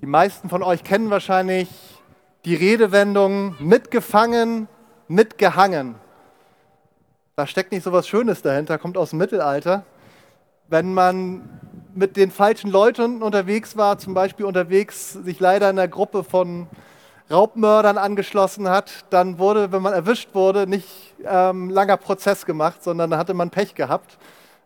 Die meisten von euch kennen wahrscheinlich die Redewendung mitgefangen, mitgehangen. Da steckt nicht so was Schönes dahinter, kommt aus dem Mittelalter. Wenn man mit den falschen Leuten unterwegs war, zum Beispiel unterwegs sich leider in einer Gruppe von Raubmördern angeschlossen hat, dann wurde, wenn man erwischt wurde, nicht ähm, langer Prozess gemacht, sondern da hatte man Pech gehabt.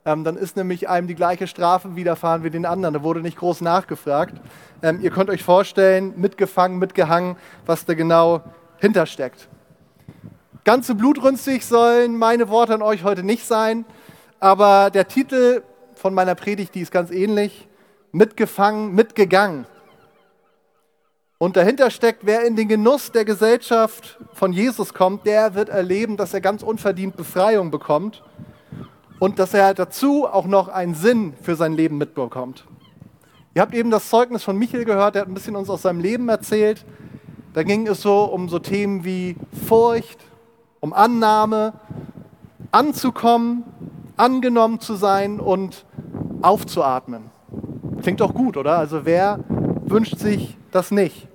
Ähm, dann ist nämlich einem die gleiche Strafe widerfahren wie den anderen. Da wurde nicht groß nachgefragt. Ähm, ihr könnt euch vorstellen, mitgefangen, mitgehangen, was da genau hintersteckt. Ganz so blutrünstig sollen meine Worte an euch heute nicht sein, aber der Titel von meiner Predigt, die ist ganz ähnlich. Mitgefangen, mitgegangen. Und dahinter steckt, wer in den Genuss der Gesellschaft von Jesus kommt, der wird erleben, dass er ganz unverdient Befreiung bekommt und dass er dazu auch noch einen Sinn für sein Leben mitbekommt. Ihr habt eben das Zeugnis von Michael gehört, der hat ein bisschen uns aus seinem Leben erzählt. Da ging es so um so Themen wie Furcht, um Annahme, anzukommen, angenommen zu sein und aufzuatmen. Klingt doch gut, oder? Also wer wünscht sich das nicht?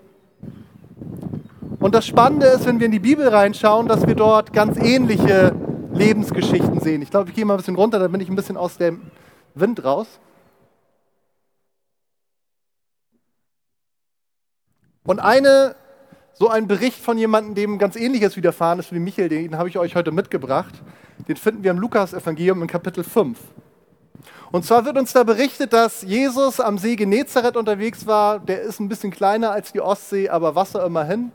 Und das Spannende ist, wenn wir in die Bibel reinschauen, dass wir dort ganz ähnliche Lebensgeschichten sehen. Ich glaube, ich gehe mal ein bisschen runter, dann bin ich ein bisschen aus dem Wind raus. Und eine, so ein Bericht von jemandem, dem ganz ähnliches widerfahren ist wie Michael, den habe ich euch heute mitgebracht. Den finden wir im Lukas-Evangelium in Kapitel 5. Und zwar wird uns da berichtet, dass Jesus am See Genezareth unterwegs war. Der ist ein bisschen kleiner als die Ostsee, aber Wasser immerhin.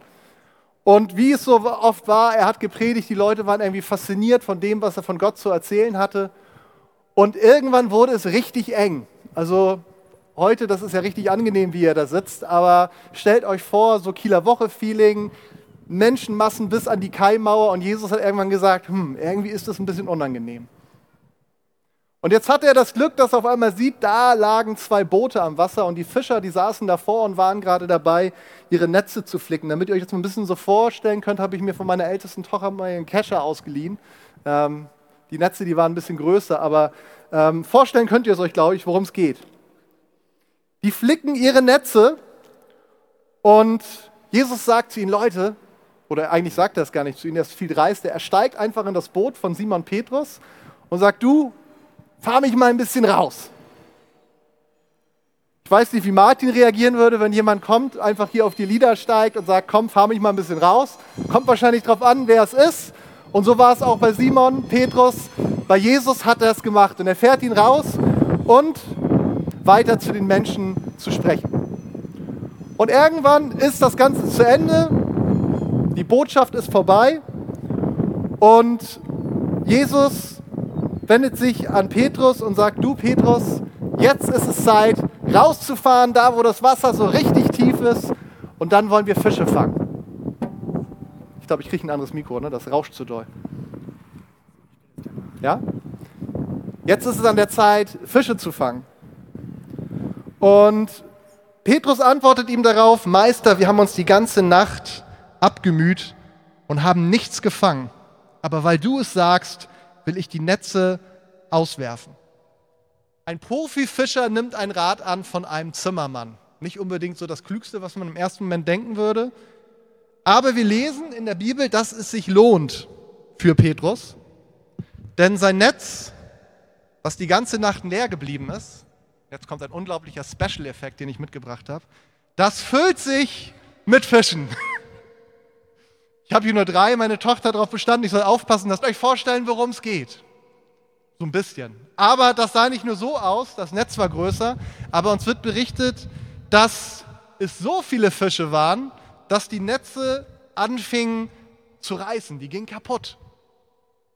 Und wie es so oft war, er hat gepredigt, die Leute waren irgendwie fasziniert von dem, was er von Gott zu erzählen hatte. Und irgendwann wurde es richtig eng. Also heute, das ist ja richtig angenehm, wie er da sitzt, aber stellt euch vor, so Kieler Woche-Feeling, Menschenmassen bis an die Kaimauer und Jesus hat irgendwann gesagt, hm, irgendwie ist das ein bisschen unangenehm. Und jetzt hat er das Glück, dass er auf einmal sieht, da lagen zwei Boote am Wasser und die Fischer, die saßen davor und waren gerade dabei, ihre Netze zu flicken. Damit ihr euch das mal ein bisschen so vorstellen könnt, habe ich mir von meiner ältesten Tochter mal einen Kescher ausgeliehen. Ähm, die Netze, die waren ein bisschen größer, aber ähm, vorstellen könnt ihr es euch, glaube ich, worum es geht. Die flicken ihre Netze und Jesus sagt zu ihnen, Leute, oder eigentlich sagt er es gar nicht zu ihnen, er ist viel dreister, er steigt einfach in das Boot von Simon Petrus und sagt, du, fahr mich mal ein bisschen raus. Ich weiß nicht, wie Martin reagieren würde, wenn jemand kommt, einfach hier auf die Lieder steigt und sagt, komm, fahr mich mal ein bisschen raus. Kommt wahrscheinlich darauf an, wer es ist. Und so war es auch bei Simon, Petrus. Bei Jesus hat er es gemacht und er fährt ihn raus und weiter zu den Menschen zu sprechen. Und irgendwann ist das Ganze zu Ende, die Botschaft ist vorbei und Jesus wendet sich an Petrus und sagt, du Petrus, jetzt ist es Zeit, rauszufahren, da wo das Wasser so richtig tief ist und dann wollen wir Fische fangen. Ich glaube, ich kriege ein anderes Mikro, ne? das rauscht zu doll. Ja? Jetzt ist es an der Zeit, Fische zu fangen. Und Petrus antwortet ihm darauf, Meister, wir haben uns die ganze Nacht abgemüht und haben nichts gefangen. Aber weil du es sagst, will ich die Netze auswerfen. Ein Profifischer nimmt ein Rat an von einem Zimmermann. Nicht unbedingt so das Klügste, was man im ersten Moment denken würde. Aber wir lesen in der Bibel, dass es sich lohnt für Petrus. Denn sein Netz, was die ganze Nacht leer geblieben ist, jetzt kommt ein unglaublicher Special-Effekt, den ich mitgebracht habe, das füllt sich mit Fischen. Ich habe hier nur drei, meine Tochter darauf bestanden, ich soll aufpassen, lasst euch vorstellen, worum es geht. So ein bisschen. Aber das sah nicht nur so aus, das Netz war größer, aber uns wird berichtet, dass es so viele Fische waren, dass die Netze anfingen zu reißen, die gingen kaputt.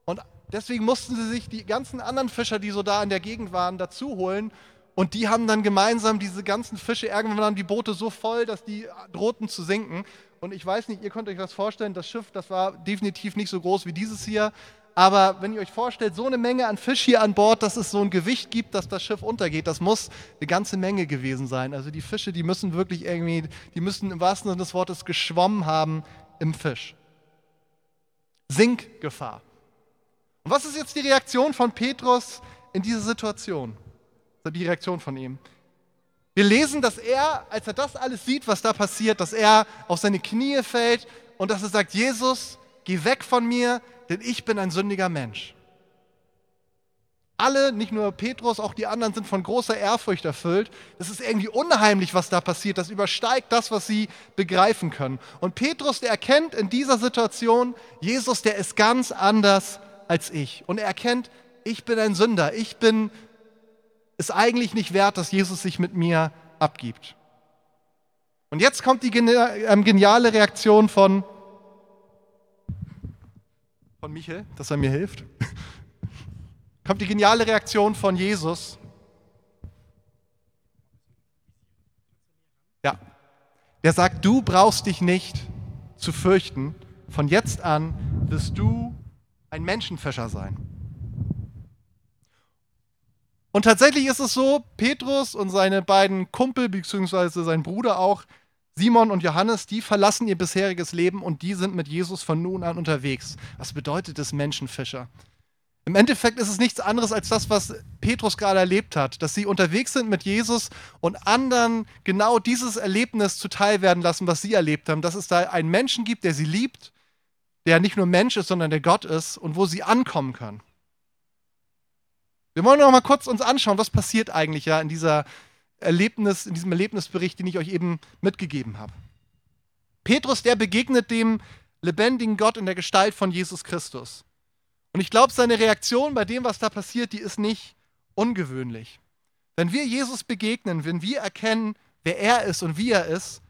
Und deswegen mussten sie sich die ganzen anderen Fischer, die so da in der Gegend waren, dazu holen. Und die haben dann gemeinsam diese ganzen Fische, irgendwann waren die Boote so voll, dass die drohten zu sinken. Und ich weiß nicht, ihr könnt euch das vorstellen, das Schiff, das war definitiv nicht so groß wie dieses hier. Aber wenn ihr euch vorstellt, so eine Menge an Fisch hier an Bord, dass es so ein Gewicht gibt, dass das Schiff untergeht, das muss eine ganze Menge gewesen sein. Also die Fische, die müssen wirklich irgendwie, die müssen im wahrsten Sinne des Wortes geschwommen haben im Fisch. Sinkgefahr. Und was ist jetzt die Reaktion von Petrus in dieser Situation? Die Reaktion von ihm. Wir lesen, dass er, als er das alles sieht, was da passiert, dass er auf seine Knie fällt und dass er sagt, Jesus, geh weg von mir, denn ich bin ein sündiger Mensch. Alle, nicht nur Petrus, auch die anderen sind von großer Ehrfurcht erfüllt. Es ist irgendwie unheimlich, was da passiert. Das übersteigt das, was sie begreifen können. Und Petrus, der erkennt in dieser Situation, Jesus, der ist ganz anders als ich. Und er erkennt, ich bin ein Sünder. Ich bin es eigentlich nicht wert, dass Jesus sich mit mir abgibt. Und jetzt kommt die ähm, geniale Reaktion von, von Michael, dass er mir hilft kommt die geniale Reaktion von Jesus. Ja, der sagt, du brauchst dich nicht zu fürchten. Von jetzt an wirst du ein Menschenfischer sein. Und tatsächlich ist es so, Petrus und seine beiden Kumpel, beziehungsweise sein Bruder auch, Simon und Johannes, die verlassen ihr bisheriges Leben und die sind mit Jesus von nun an unterwegs. Was bedeutet es Menschenfischer? Im Endeffekt ist es nichts anderes als das, was Petrus gerade erlebt hat, dass sie unterwegs sind mit Jesus und anderen genau dieses Erlebnis zuteil werden lassen, was sie erlebt haben, dass es da einen Menschen gibt, der sie liebt, der nicht nur Mensch ist, sondern der Gott ist und wo sie ankommen können. Wir wollen noch mal kurz uns anschauen, was passiert eigentlich ja in dieser Erlebnis, in diesem Erlebnisbericht, den ich euch eben mitgegeben habe. Petrus, der begegnet dem lebendigen Gott in der Gestalt von Jesus Christus. Und ich glaube, seine Reaktion bei dem, was da passiert, die ist nicht ungewöhnlich. Wenn wir Jesus begegnen, wenn wir erkennen, wer er ist und wie er ist,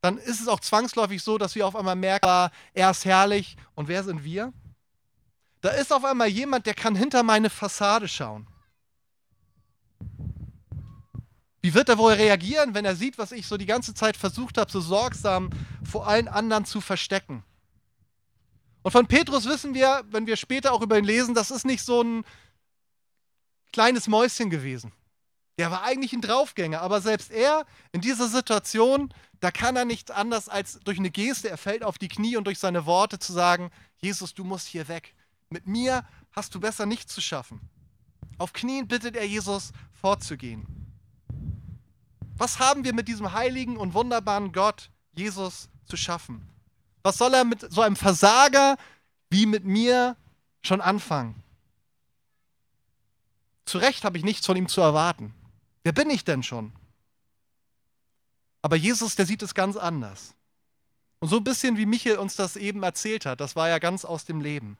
dann ist es auch zwangsläufig so, dass wir auf einmal merken, ah, er ist herrlich und wer sind wir? Da ist auf einmal jemand, der kann hinter meine Fassade schauen. Wie wird er wohl reagieren, wenn er sieht, was ich so die ganze Zeit versucht habe, so sorgsam vor allen anderen zu verstecken? Und von Petrus wissen wir, wenn wir später auch über ihn lesen, das ist nicht so ein kleines Mäuschen gewesen. Der war eigentlich ein Draufgänger, aber selbst er in dieser Situation, da kann er nichts anders als durch eine Geste, er fällt auf die Knie und durch seine Worte zu sagen, Jesus, du musst hier weg. Mit mir hast du besser nichts zu schaffen. Auf Knien bittet er Jesus vorzugehen. Was haben wir mit diesem heiligen und wunderbaren Gott, Jesus, zu schaffen? Was soll er mit so einem Versager wie mit mir schon anfangen? Zu Recht habe ich nichts von ihm zu erwarten. Wer bin ich denn schon? Aber Jesus, der sieht es ganz anders. Und so ein bisschen wie Michael uns das eben erzählt hat, das war ja ganz aus dem Leben.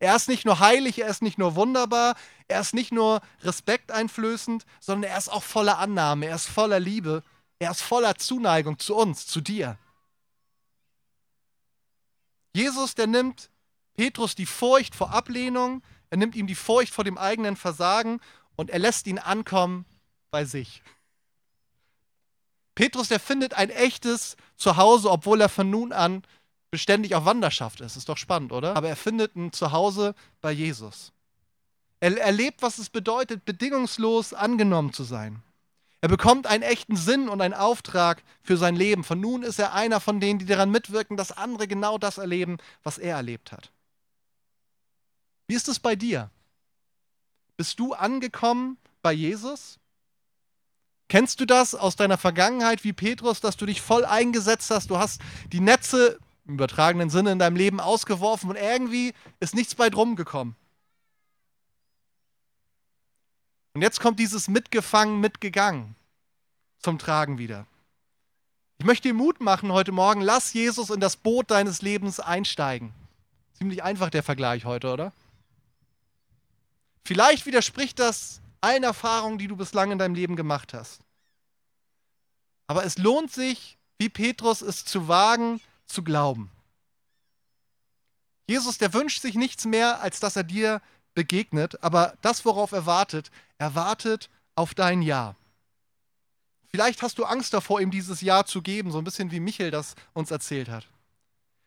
Er ist nicht nur heilig, er ist nicht nur wunderbar, er ist nicht nur respekteinflößend, sondern er ist auch voller Annahme, er ist voller Liebe, er ist voller Zuneigung zu uns, zu dir. Jesus, der nimmt Petrus die Furcht vor Ablehnung, er nimmt ihm die Furcht vor dem eigenen Versagen und er lässt ihn ankommen bei sich. Petrus, der findet ein echtes Zuhause, obwohl er von nun an beständig auf Wanderschaft ist. Ist doch spannend, oder? Aber er findet ein Zuhause bei Jesus. Er erlebt, was es bedeutet, bedingungslos angenommen zu sein. Er bekommt einen echten Sinn und einen Auftrag für sein Leben. Von nun ist er einer von denen, die daran mitwirken, dass andere genau das erleben, was er erlebt hat. Wie ist es bei dir? Bist du angekommen bei Jesus? Kennst du das aus deiner Vergangenheit wie Petrus, dass du dich voll eingesetzt hast? Du hast die Netze im übertragenen Sinne in deinem Leben ausgeworfen und irgendwie ist nichts bei drum gekommen. Und jetzt kommt dieses mitgefangen, mitgegangen zum Tragen wieder. Ich möchte dir Mut machen heute Morgen, lass Jesus in das Boot deines Lebens einsteigen. Ziemlich einfach der Vergleich heute, oder? Vielleicht widerspricht das allen Erfahrungen, die du bislang in deinem Leben gemacht hast. Aber es lohnt sich, wie Petrus es zu wagen, zu glauben. Jesus, der wünscht sich nichts mehr, als dass er dir begegnet, aber das, worauf er wartet, er wartet auf dein Ja. Vielleicht hast du Angst davor, ihm dieses Ja zu geben, so ein bisschen wie Michael das uns erzählt hat.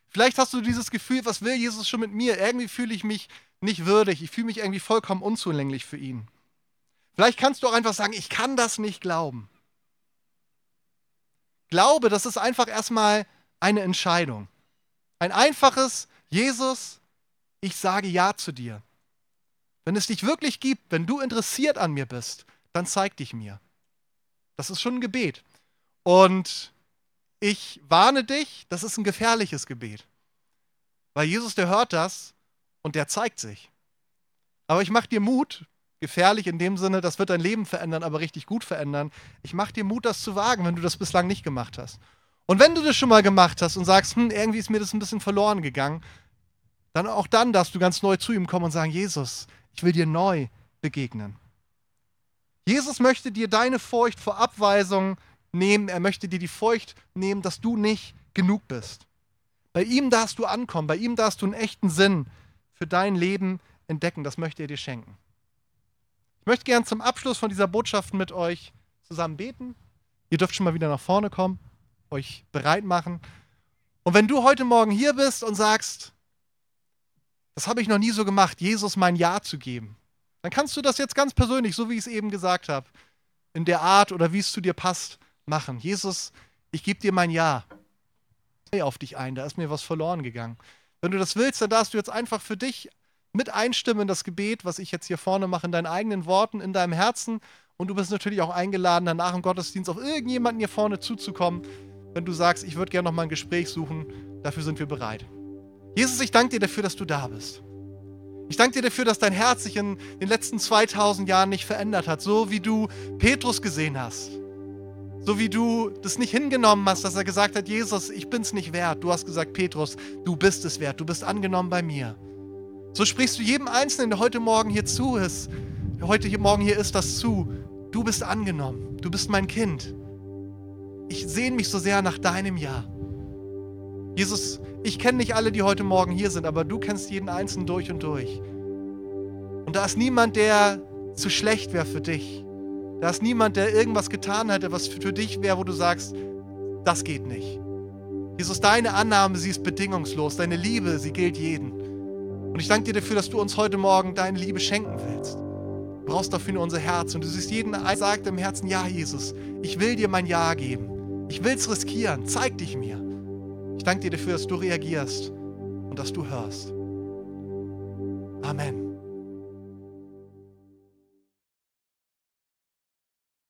Vielleicht hast du dieses Gefühl, was will Jesus schon mit mir? Irgendwie fühle ich mich nicht würdig, ich fühle mich irgendwie vollkommen unzulänglich für ihn. Vielleicht kannst du auch einfach sagen, ich kann das nicht glauben. Glaube, das ist einfach erstmal eine Entscheidung. Ein einfaches Jesus, ich sage Ja zu dir. Wenn es dich wirklich gibt, wenn du interessiert an mir bist, dann zeig dich mir. Das ist schon ein Gebet. Und ich warne dich, das ist ein gefährliches Gebet. Weil Jesus, der hört das und der zeigt sich. Aber ich mache dir Mut, gefährlich in dem Sinne, das wird dein Leben verändern, aber richtig gut verändern. Ich mache dir Mut, das zu wagen, wenn du das bislang nicht gemacht hast. Und wenn du das schon mal gemacht hast und sagst, hm, irgendwie ist mir das ein bisschen verloren gegangen, dann auch dann darfst du ganz neu zu ihm kommen und sagen, Jesus, ich will dir neu begegnen. Jesus möchte dir deine Furcht vor Abweisung nehmen. Er möchte dir die Furcht nehmen, dass du nicht genug bist. Bei ihm darfst du ankommen. Bei ihm darfst du einen echten Sinn für dein Leben entdecken. Das möchte er dir schenken. Ich möchte gern zum Abschluss von dieser Botschaft mit euch zusammen beten. Ihr dürft schon mal wieder nach vorne kommen, euch bereit machen. Und wenn du heute Morgen hier bist und sagst, das habe ich noch nie so gemacht, Jesus mein Ja zu geben, dann kannst du das jetzt ganz persönlich, so wie ich es eben gesagt habe, in der Art oder wie es zu dir passt, machen. Jesus, ich gebe dir mein Ja auf dich ein, da ist mir was verloren gegangen. Wenn du das willst, dann darfst du jetzt einfach für dich mit einstimmen in das Gebet, was ich jetzt hier vorne mache, in deinen eigenen Worten, in deinem Herzen. Und du bist natürlich auch eingeladen, danach im Gottesdienst auf irgendjemanden hier vorne zuzukommen, wenn du sagst, ich würde gerne noch mal ein Gespräch suchen. Dafür sind wir bereit. Jesus, ich danke dir dafür, dass du da bist. Ich danke dir dafür, dass dein Herz sich in den letzten 2000 Jahren nicht verändert hat, so wie du Petrus gesehen hast. So wie du das nicht hingenommen hast, dass er gesagt hat, Jesus, ich bin es nicht wert. Du hast gesagt, Petrus, du bist es wert. Du bist angenommen bei mir. So sprichst du jedem Einzelnen, der heute Morgen hier zu ist, der heute Morgen hier ist, das zu. Du bist angenommen. Du bist mein Kind. Ich sehne mich so sehr nach deinem Ja. Jesus, ich kenne nicht alle, die heute Morgen hier sind, aber du kennst jeden Einzelnen durch und durch. Und da ist niemand, der zu schlecht wäre für dich. Da ist niemand, der irgendwas getan hätte, was für dich wäre, wo du sagst, das geht nicht. Jesus, deine Annahme, sie ist bedingungslos. Deine Liebe, sie gilt jeden. Und ich danke dir dafür, dass du uns heute Morgen deine Liebe schenken willst. Du brauchst dafür nur unser Herz. Und du siehst jeden, der sagt im Herzen, ja, Jesus, ich will dir mein Ja geben. Ich will es riskieren. Zeig dich mir. Ich danke dir dafür, dass du reagierst und dass du hörst. Amen.